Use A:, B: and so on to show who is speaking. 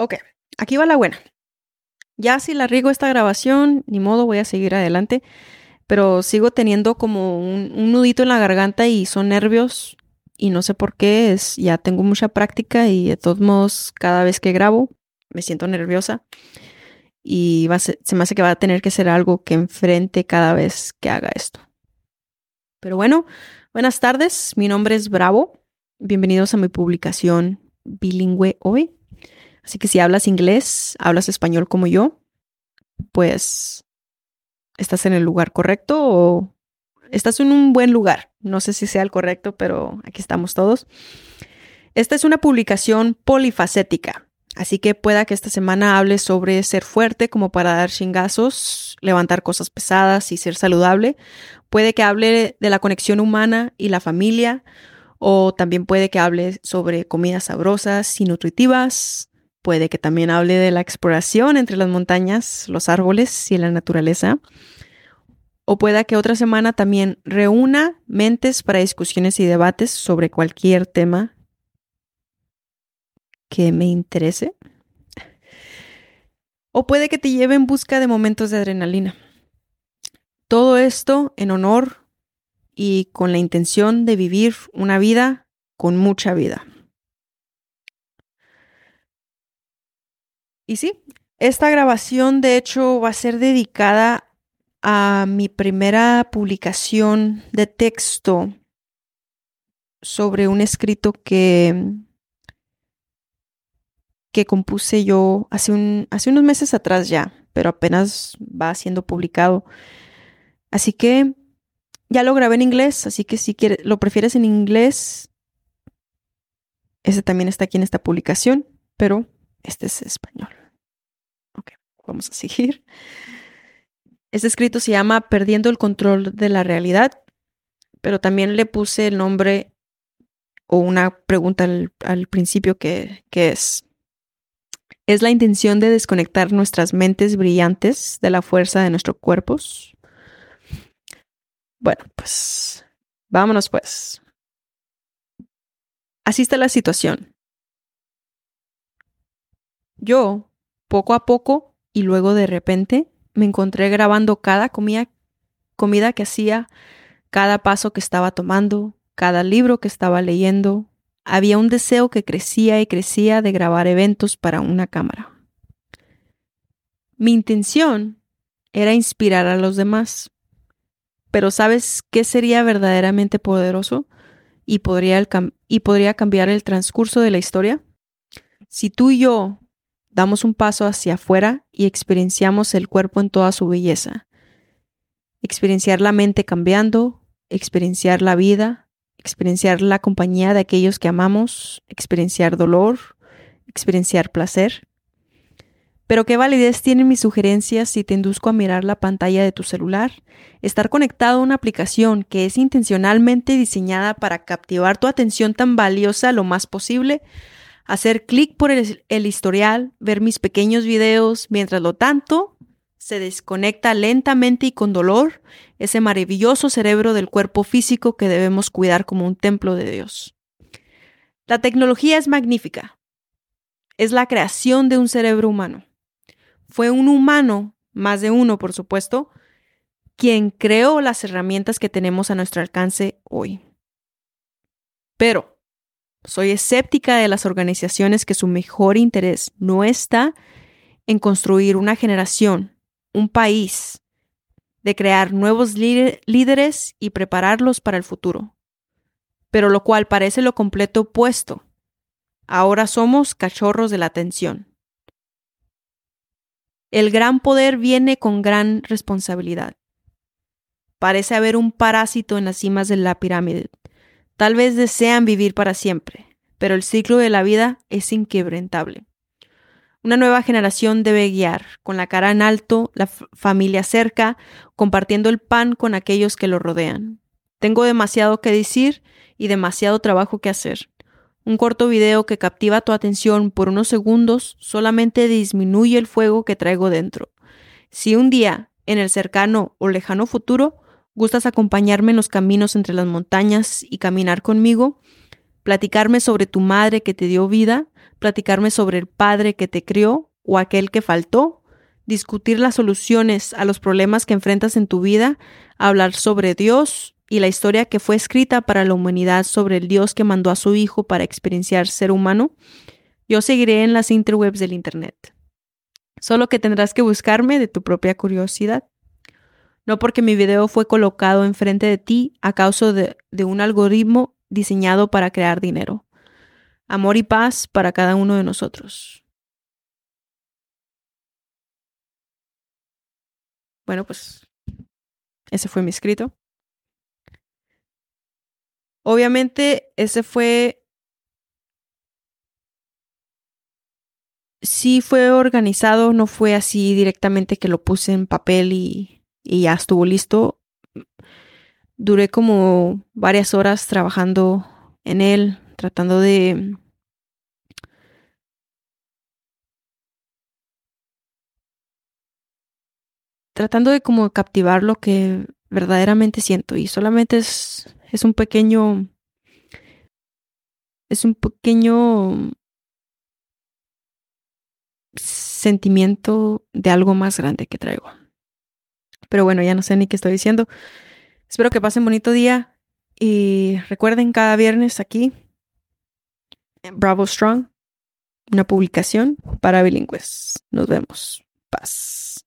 A: Ok, aquí va la buena. Ya si la riego esta grabación, ni modo, voy a seguir adelante. Pero sigo teniendo como un, nudito en la garganta y son nervios y no sé por qué. Es, ya tengo mucha práctica y de todos modos, cada vez que grabo, me siento nerviosa. Y se me hace que va a tener que ser algo que enfrente cada vez que haga esto. Pero bueno, buenas tardes. Mi nombre es Bravo. Bienvenidos a mi publicación bilingüe hoy. Así que si hablas inglés, hablas español como yo, pues estás en el lugar correcto o estás en un buen lugar. No sé si sea el correcto, pero aquí estamos todos. Esta es una publicación polifacética, así que pueda que esta semana hable sobre ser fuerte como para dar chingazos, levantar cosas pesadas y ser saludable. Puede que hable de la conexión humana y la familia, o también puede que hable sobre comidas sabrosas y nutritivas. Puede que también hable de la exploración entre las montañas, los árboles y la naturaleza. O pueda que otra semana también reúna mentes para discusiones y debates sobre cualquier tema que me interese. O puede que te lleve en busca de momentos de adrenalina. Todo esto en honor y con la intención de vivir una vida con mucha vida. Y sí, esta grabación de hecho va a ser dedicada a mi primera publicación de texto sobre un escrito que, que compuse yo hace, un, hace unos meses atrás ya, pero apenas va siendo publicado. Así que ya lo grabé en inglés, así que si lo prefieres en inglés, ese también está aquí en esta publicación, pero este es español. Vamos a seguir. Este escrito se llama Perdiendo el control de la realidad, pero también le puse el nombre o una pregunta al, al principio que, que es, ¿es la intención de desconectar nuestras mentes brillantes de la fuerza de nuestros cuerpos? Bueno, pues vámonos pues. Así está la situación. Yo, poco a poco y luego de repente, me encontré grabando cada comida, comida que hacía, cada paso que estaba tomando, cada libro que estaba leyendo. Había un deseo que crecía y crecía de grabar eventos para una cámara. Mi intención era inspirar a los demás. Pero ¿sabes qué sería verdaderamente poderoso y podría, el y podría cambiar el transcurso de la historia? Si tú y yo damos un paso hacia afuera y experienciamos el cuerpo en toda su belleza. Experienciar la mente cambiando, experienciar la vida, experienciar la compañía de aquellos que amamos, experienciar dolor, experienciar placer. Pero ¿qué validez tienen mis sugerencias si te induzco a mirar la pantalla de tu celular? Estar conectado a una aplicación que es intencionalmente diseñada para captivar tu atención tan valiosa lo más posible, hacer clic por el, historial, ver mis pequeños videos, mientras lo tanto se desconecta lentamente y con dolor ese maravilloso cerebro del cuerpo físico que debemos cuidar como un templo de Dios. La tecnología es magnífica. Es la creación de un cerebro humano. Fue un humano, más de uno por supuesto, quien creó las herramientas que tenemos a nuestro alcance hoy. Pero soy escéptica de las organizaciones que su mejor interés no está en construir una generación, un país, de crear nuevos líderes y prepararlos para el futuro. Pero lo cual parece lo completo opuesto. Ahora somos cachorros de la atención. El gran poder viene con gran responsabilidad. Parece haber un parásito en las cimas de la pirámide. Tal vez desean vivir para siempre, pero el ciclo de la vida es inquebrantable. Una nueva generación debe guiar, con la cara en alto, la familia cerca, compartiendo el pan con aquellos que lo rodean. Tengo demasiado que decir y demasiado trabajo que hacer. Un corto video que captiva tu atención por unos segundos solamente disminuye el fuego que traigo dentro. Si un día, en el cercano o lejano futuro, gustas acompañarme en los caminos entre las montañas y caminar conmigo, platicarme sobre tu madre que te dio vida, platicarme sobre el padre que te crió o aquel que faltó, discutir las soluciones a los problemas que enfrentas en tu vida, hablar sobre Dios y la historia que fue escrita para la humanidad sobre el Dios que mandó a su Hijo para experienciar ser humano, yo seguiré en las interwebs del Internet. Solo que tendrás que buscarme de tu propia curiosidad. No porque mi video fue colocado enfrente de ti a causa de, de un algoritmo diseñado para crear dinero. Amor y paz para cada uno de nosotros. Bueno, pues ese fue mi escrito. Obviamente, ese fue... Sí fue organizado, no fue así directamente que lo puse en papel y, y ya estuvo listo. Duré como varias horas trabajando en él, tratando de tratando de como captivar lo que verdaderamente siento y solamente es, es un pequeño es un pequeño sentimiento de algo más grande que traigo. Pero bueno, ya no sé ni qué estoy diciendo. Espero que pasen bonito día y recuerden cada viernes aquí en Bravo Strong una publicación para bilingües. Nos vemos. Paz.